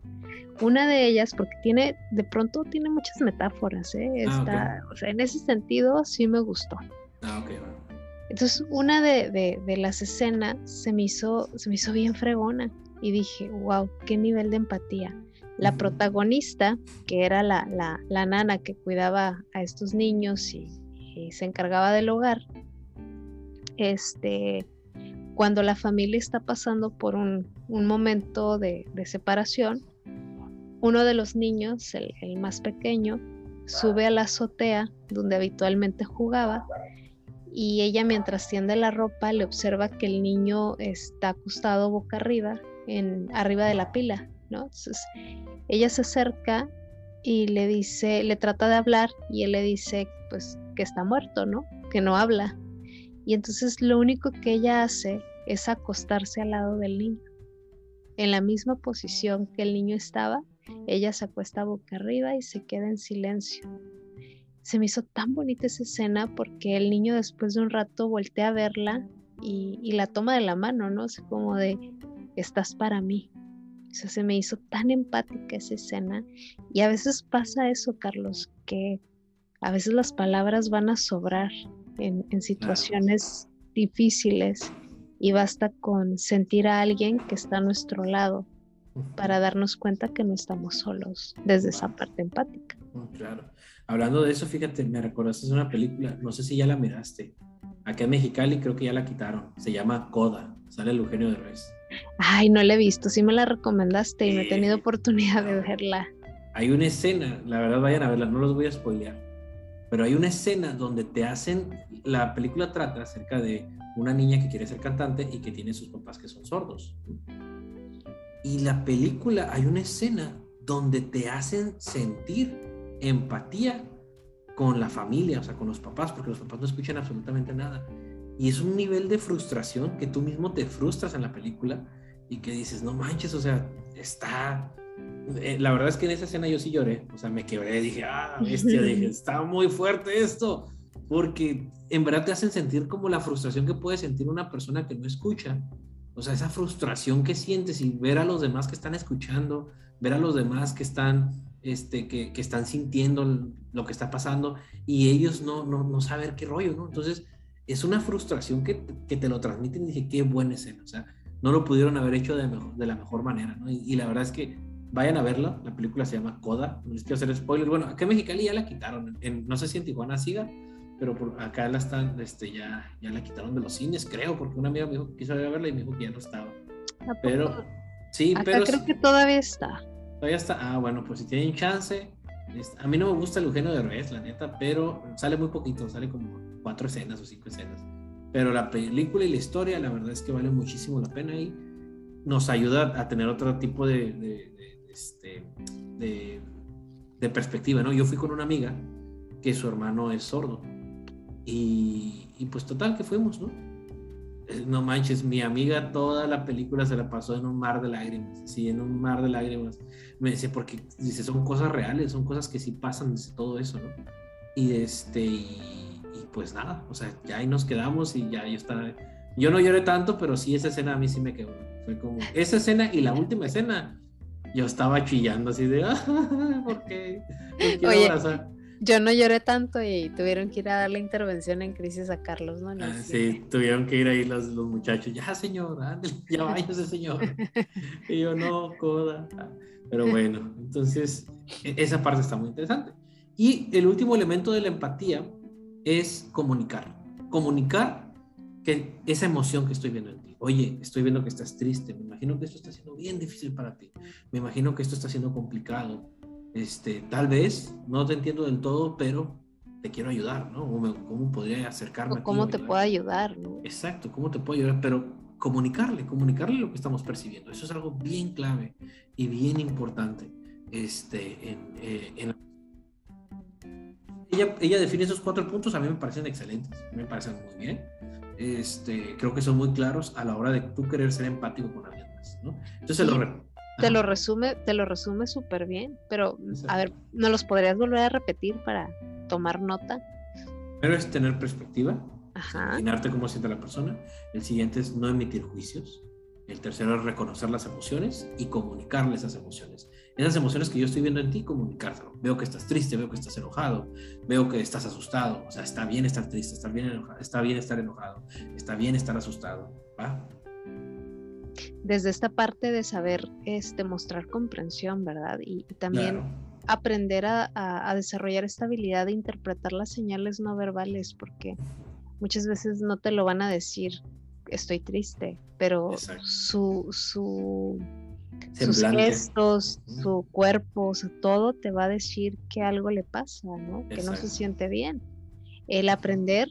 Una de ellas, porque tiene, de pronto tiene muchas metáforas, ¿eh? Ah, Está, o sea, en ese sentido sí me gustó. Ah, ok, Entonces, una de, de, de, las escenas se me, hizo, se me hizo bien fregona y dije, wow, qué nivel de empatía la protagonista, que era la, la, nana que cuidaba a estos niños y, se encargaba del hogar, este, cuando la familia está pasando por un, momento de, separación, uno de los niños, el, el, más pequeño, sube a la azotea donde habitualmente jugaba y ella mientras tiende la ropa le observa que el niño está acostado boca arriba, en, arriba de la pila entonces, ella se acerca y le dice, le trata de hablar y él le dice, pues, que está muerto, ¿no? Que no habla. Y entonces lo único que ella hace es acostarse al lado del niño. En la misma posición que el niño estaba, ella se acuesta boca arriba y se queda en silencio. Se me hizo tan bonita esa escena porque el niño después de un rato voltea a verla y, la toma de la mano, ¿no? Es como de, estás para mí. O sea, se me hizo tan empática esa escena. Y a veces pasa eso, Carlos, que a veces las palabras van a sobrar en, situaciones difíciles y basta con sentir a alguien que está a nuestro lado para darnos cuenta que no estamos solos desde esa parte empática. Mm, claro. Hablando de eso, fíjate, me recordaste una película, no sé si ya la miraste. Acá en Mexicali creo que ya la quitaron. Se llama Coda. Sale el Eugenio de Reyes. Ay, no la he visto. Sí me la recomendaste y no he tenido oportunidad de verla. Hay una escena, la verdad vayan a verla, no los voy a spoilear. Pero hay una escena donde te hacen, la película trata acerca de una niña que quiere ser cantante y que tiene sus papás que son sordos. Y la película, hay una escena donde te hacen sentir empatía con la familia, o sea, con los papás, porque los papás no escuchan absolutamente nada. Y es un nivel de frustración que tú mismo te frustras en la película y que dices, no manches, o sea, está... Eh, la verdad es que en esa escena yo sí lloré, o sea, me quebré, dije, ah, bestia, [laughs] dije, está muy fuerte esto, porque en verdad te hacen sentir como la frustración que puede sentir una persona que no escucha o sea, esa frustración que sientes y ver a los demás que están escuchando, ver a los demás que están, este, que, que están sintiendo lo que está pasando y ellos no, no, no saber qué rollo, ¿no? Entonces, es una frustración que, que, te lo transmiten y dije, qué buena escena, o sea, no lo pudieron haber hecho de, mejor, de la mejor manera, ¿no? Y, la verdad es que vayan a verla, la película se llama Coda, no les quiero hacer spoilers, bueno, acá en Mexicali ya la quitaron, en, no sé si en Tijuana siga, pero por acá la están, este, ya, ya la quitaron de los cines, creo, porque una amiga me dijo que quiso ir a verla y me dijo que ya no estaba. Pero, sí, pero. creo que todavía está. Todavía está. Ah, bueno, pues si tienen chance. A mí no me gusta el Eugenio de Reyes, la neta, pero sale muy poquito, sale como cuatro escenas o cinco escenas. Pero la película y la historia, la verdad es que vale muchísimo la pena y nos ayuda a tener otro tipo de, de, de, este, perspectiva, ¿no? Yo fui con una amiga que su hermano es sordo y, pues total que fuimos, ¿no? [laughs] No manches, mi amiga toda la película se la pasó en un mar de lágrimas, sí, en un mar de lágrimas. Me dice, porque dice, son cosas reales, son cosas que sí pasan, dice, todo eso, ¿no? Y este, y, pues nada, o sea, ya ahí nos quedamos y ya yo estaba, yo no lloré tanto, pero sí esa escena a mí sí me quedó, fue como, esa escena y la [laughs] última escena, yo estaba chillando así de, [laughs] ah, ¿por qué? Oye, yo no lloré tanto y tuvieron que ir a dar la intervención en crisis a Carlos, ¿no? Ah, sí, tuvieron que ir ahí los, los muchachos, ya señor, ya váyase señor. [laughs] y yo no, coda. Pero bueno, entonces e, esa parte está muy interesante. Y el último elemento de la empatía es comunicar. Comunicar que esa emoción que estoy viendo en ti. Oye, estoy viendo que estás triste, me imagino que esto está siendo bien difícil para ti, me imagino que esto está siendo complicado, este, tal vez no te entiendo del todo, pero te quiero ayudar, ¿no? ¿Cómo, podría acercarme? O ¿Cómo te puedo ayudar? Exacto, ¿cómo te puedo ayudar? Pero comunicarle, comunicarle lo que estamos percibiendo. Eso es algo bien clave y bien importante. Este, en, eh, ella, ella, define esos cuatro puntos, a mí me parecen excelentes, me parecen muy bien. Este, creo que son muy claros a la hora de tú querer ser empático con alguien más, ¿no? Entonces, lo, te lo resume, te lo resume súper bien, pero a ver, ¿no los podrías volver a repetir para tomar nota? Primero es tener perspectiva, imaginarte cómo siente la persona. El siguiente es no emitir juicios. El tercero es reconocer las emociones y comunicarle esas emociones. Esas emociones que yo estoy viendo en ti, comunicárselo. Veo que estás triste, veo que estás enojado, veo que estás asustado. O sea, está bien estar triste, está bien enojado, está bien estar enojado, está bien estar asustado. ¿va? Desde esta parte de saber este, mostrar comprensión, ¿verdad? Y, también aprender a, desarrollar esta habilidad de interpretar las señales no verbales, porque muchas veces no te lo van a decir, estoy triste, pero su, su sus gestos, su cuerpo, todo te va a decir que algo le pasa, ¿no? Que no se siente bien. El aprender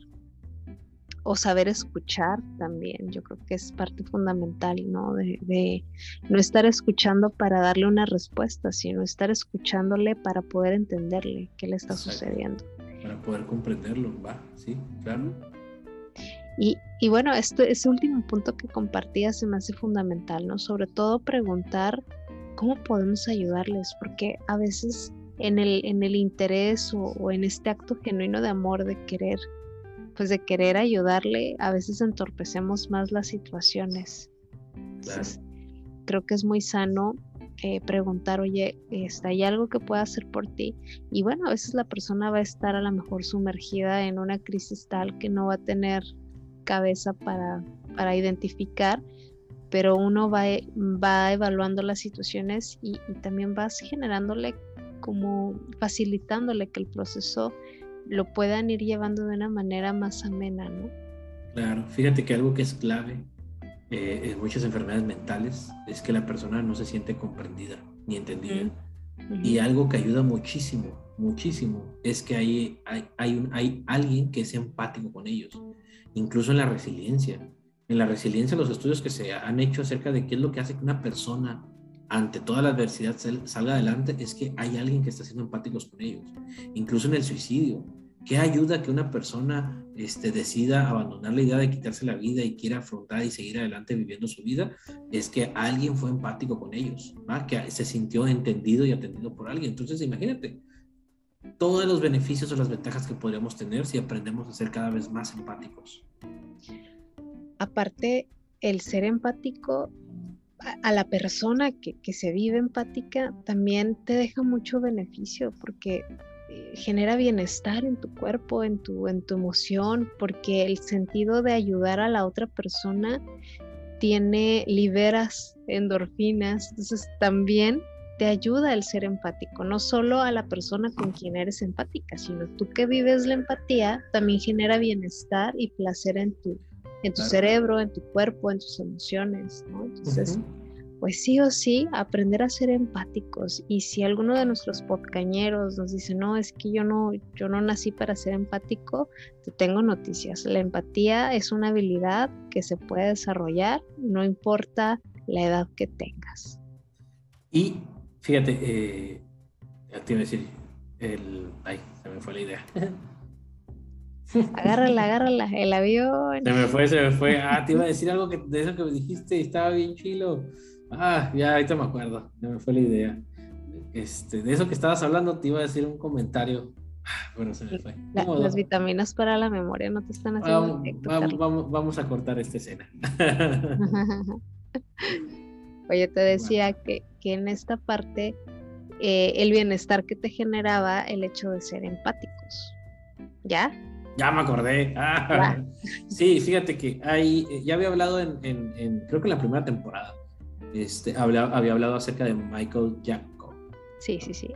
o saber escuchar también, yo creo que es parte fundamental, ¿no? De, no estar escuchando para darle una respuesta, sino estar escuchándole para poder entenderle qué le está sucediendo. Para poder comprenderlo, va, sí, claro. Y, y bueno, este, ese último punto que compartía se me hace fundamental, ¿no? Sobre todo preguntar cómo podemos ayudarles, porque a veces en el, en el interés o, o en este acto genuino de amor, de querer pues de querer ayudarle, a veces entorpecemos más las situaciones. creo que es muy sano eh, preguntar, oye, ¿está ¿hay algo que pueda hacer por ti? Y bueno, a veces la persona va a estar a lo mejor sumergida en una crisis tal que no va a tener cabeza para para identificar, pero uno va, va evaluando las situaciones y, y también vas generándole como facilitándole que el proceso lo puedan ir llevando de una manera más amena, ¿no? Claro, fíjate que algo que es clave eh, en muchas enfermedades mentales es que la persona no se siente comprendida ni entendida. Y algo que ayuda muchísimo, muchísimo, es que hay, hay, hay, un, hay alguien que es empático con ellos, incluso en la resiliencia. En la resiliencia, los estudios que se han hecho acerca de qué es lo que hace que una persona ante toda la adversidad salga adelante es que hay alguien que está siendo empáticos con ellos. Incluso en el suicidio, ¿qué ayuda que una persona este, decida abandonar la idea de quitarse la vida y quiera afrontar y seguir adelante viviendo su vida? Es que alguien fue empático con ellos, que se sintió entendido y atendido por alguien. Entonces, imagínate todos los beneficios o las ventajas que podríamos tener si aprendemos a ser cada vez más empáticos. Aparte, el ser empático a la persona que, se vive empática también te deja mucho beneficio porque genera bienestar en tu cuerpo, en tu, en tu emoción, porque el sentido de ayudar a la otra persona tiene, liberas endorfinas, entonces también te ayuda el ser empático, no solo a la persona con quien eres empática, sino tú que vives la empatía también genera bienestar y placer en tu, en tu cerebro, en tu cuerpo, en tus emociones, ¿no? Entonces, pues sí o sí, aprender a ser empáticos. Y si alguno de nuestros podcañeros nos dice, no, es que yo no, yo no nací para ser empático, te tengo noticias. La empatía es una habilidad que se puede desarrollar, no importa la edad que tengas. Y fíjate, eh, te iba a decir, el, ay, se me fue la idea. [laughs] Agárrala, agárrala, el avión. Se me fue, se me fue. Ah, te iba a decir algo que, de eso que me dijiste estaba bien chilo. Ah, ya ahorita me acuerdo, ya me fue la idea. Este, de eso que estabas hablando, te iba a decir un comentario. Ah, bueno, se me fue. las vitaminas para la memoria no te están haciendo. Vamos, vamos, vamos, a cortar esta escena. [laughs] Oye, te decía que, que en esta parte eh, el bienestar que te generaba el hecho de ser empáticos. ¿Ya? Ya me acordé. Ah, sí, fíjate que hay, eh, ya había hablado en, creo que en la primera temporada, este, había, había hablado acerca de Michael Jacob. Sí, sí, sí.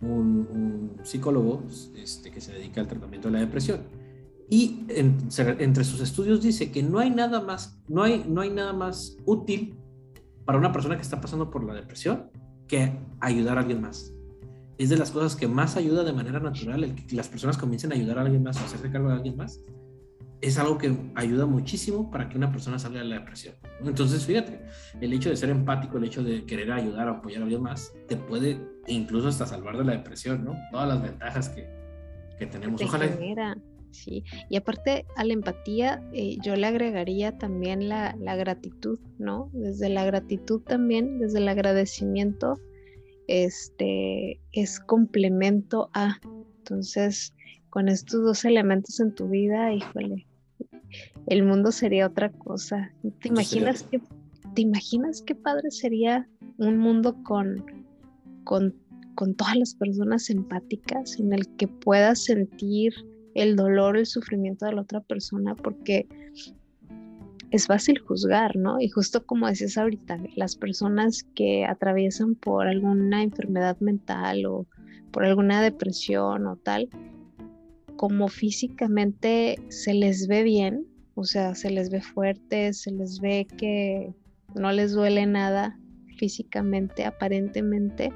Un, psicólogo este, que se dedica al tratamiento de la depresión. Y entre sus estudios dice que no hay nada más, no hay, no hay nada más útil para una persona que está pasando por la depresión que ayudar a alguien más es de las cosas que más ayuda de manera natural, el que las personas comiencen a ayudar a alguien más o hacerse cargo de alguien más, es algo que ayuda muchísimo para que una persona salga de la depresión. Entonces, fíjate, el hecho de ser empático, el hecho de querer ayudar o apoyar a alguien más, te puede incluso hasta salvar de la depresión, ¿no? Todas las ventajas que, que tenemos. Ojalá. sí. Y aparte a la empatía, eh, yo le agregaría también la, la gratitud, ¿no? Desde la gratitud también, desde el agradecimiento este es complemento a. Entonces, con estos dos elementos en tu vida, híjole, el mundo sería otra cosa. ¿Te imaginas que te imaginas qué padre sería un mundo con, con, con todas las personas empáticas en el que puedas sentir el dolor, el sufrimiento de la otra persona, porque es fácil juzgar, ¿no? Y justo como decías ahorita, las personas que atraviesan por alguna enfermedad mental o por alguna depresión o tal, como físicamente se les ve bien, o sea, se les ve fuertes, se les ve que no les duele nada físicamente, aparentemente,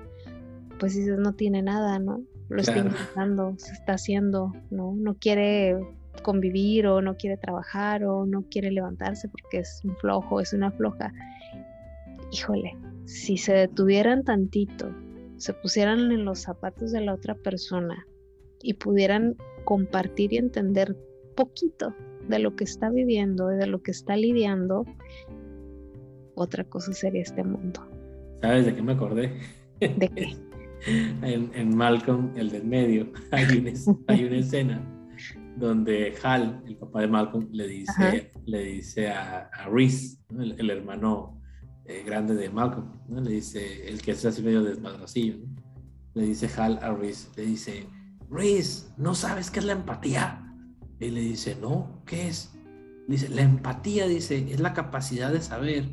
pues dices, no tiene nada, ¿no? Lo está intentando, se está haciendo, ¿no? No quiere convivir o no quiere trabajar o no quiere levantarse porque es un flojo, es una floja. Híjole, si se detuvieran tantito, se pusieran en los zapatos de la otra persona y pudieran compartir y entender poquito de lo que está viviendo y de lo que está lidiando, otra cosa sería este mundo. ¿Sabes de qué me acordé? ¿De [laughs] qué? en, Malcolm, el del medio, [laughs] hay hay una escena donde Hal, el papá de Malcolm, le dice, le dice a, a Reese, el, hermano eh, grande de Malcolm, le dice, el que es así medio desmadracillo, le dice Hal a Reese, le dice, Reese, ¿no sabes qué es la empatía? Y le dice, no, ¿qué es? Dice, la empatía, dice, es la capacidad de saber.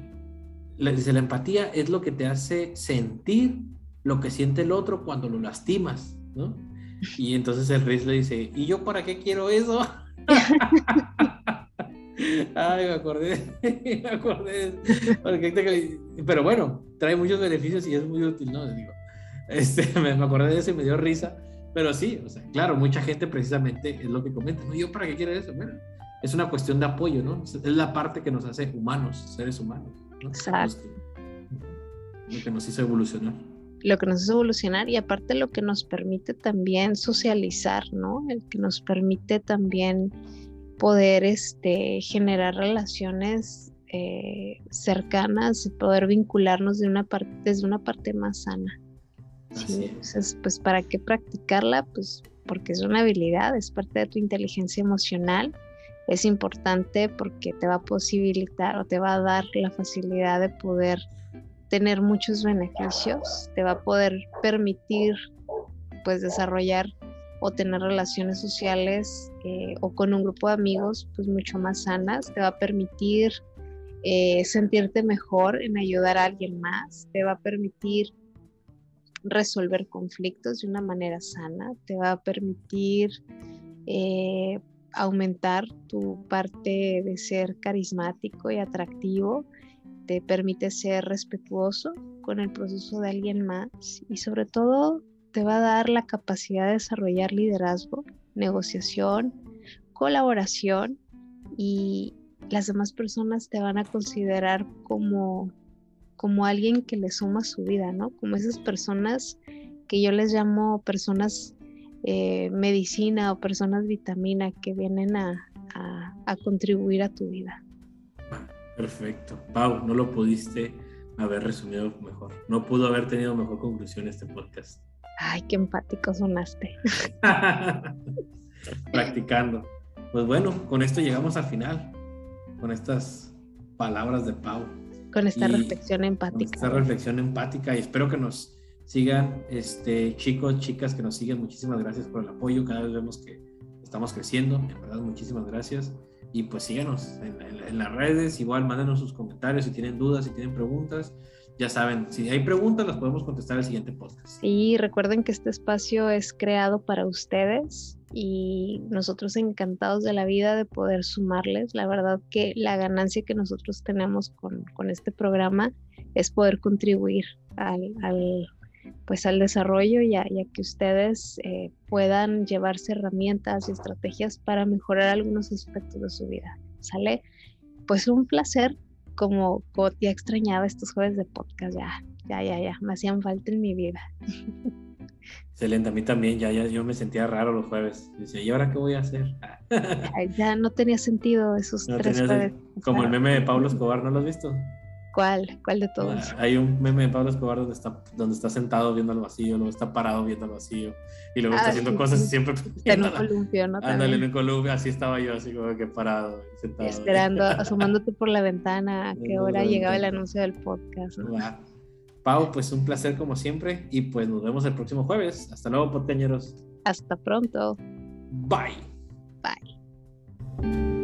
dice, la empatía es lo que te hace sentir lo que siente el otro cuando lo lastimas, ¿no? Y entonces el Riz le dice, ¿y yo para qué quiero eso? [laughs] Ay, me acordé, [laughs] me acordé. Pero bueno, trae muchos beneficios y es muy útil, ¿no? Digo, este, [laughs] me, acordé de eso y me dio risa. Pero sí, o sea, claro, mucha gente precisamente es lo que comenta, ¿no? ¿Yo para qué quiero eso? Bueno, es una cuestión de apoyo, ¿no? Es la parte que nos hace humanos, seres humanos, ¿no? Exacto. Lo que nos hizo evolucionar lo que nos hace evolucionar y aparte lo que nos permite también socializar, ¿no? El que nos permite también poder este, generar relaciones eh, cercanas y poder vincularnos de una parte, desde una parte más sana. ¿Sí? Entonces, pues, ¿para qué practicarla? Pues porque es una habilidad, es parte de tu inteligencia emocional. Es importante porque te va a posibilitar o te va a dar la facilidad de poder tener muchos beneficios, te va a poder permitir pues desarrollar o tener relaciones sociales eh, o con un grupo de amigos pues mucho más sanas, te va a permitir eh, sentirte mejor en ayudar a alguien más, te va a permitir resolver conflictos de una manera sana, te va a permitir eh, aumentar tu parte de ser carismático y atractivo, te permite ser respetuoso con el proceso de alguien más y sobre todo te va a dar la capacidad de desarrollar liderazgo, negociación, colaboración y las demás personas te van a considerar como, como alguien que le suma su vida, ¿no? Como esas personas que yo les llamo personas eh, medicina o personas vitamina que vienen a contribuir a tu vida. Perfecto. Pau, no lo pudiste haber resumido mejor. No pudo haber tenido mejor conclusión este podcast. Ay, qué empático sonaste. [laughs] Practicando. Pues bueno, con esto llegamos al final. Con estas palabras de Pau. Con esta reflexión empática. Con esta reflexión empática y espero que nos sigan, este, chicos, chicas que nos siguen. Muchísimas gracias por el apoyo. Cada vez vemos que estamos creciendo. En verdad, muchísimas gracias. Y pues síganos en, las redes, igual mándenos sus comentarios si tienen dudas, si tienen preguntas. Ya saben, si hay preguntas las podemos contestar el siguiente podcast. Y recuerden que este espacio es creado para ustedes y nosotros encantados de la vida de poder sumarles. La verdad que la ganancia que nosotros tenemos con, con este programa es poder contribuir al, al pues al desarrollo y a, que ustedes eh, puedan llevarse herramientas y estrategias para mejorar algunos aspectos de su vida. ¿Sale? Pues un placer, como, ya extrañaba estos jueves de podcast, ya, ya, ya, ya, me hacían falta en mi vida. [laughs] Excelente, a mí también, ya, ya yo me sentía raro los jueves. Decía, ¿y ahora qué voy a hacer? ya no tenía sentido esos tres jueves. Como el meme de Pablo Escobar, ¿no lo has visto? ¿Cuál? ¿Cuál de todos? Ah, hay un meme de Pablo Escobar donde está, donde está sentado viendo al vacío, luego está parado viendo al vacío, y luego está ah, haciendo cosas y siempre... [laughs] En un columpio, ¿no? Ándale, en un columpio, así estaba yo, así como que parado, sentado. Esperando, asomándote por la ventana a qué hora llegaba el anuncio del podcast. Pau, pues un placer como siempre, y pues nos vemos el próximo jueves. Hasta luego, podcañeros. Hasta pronto. Bye. Bye.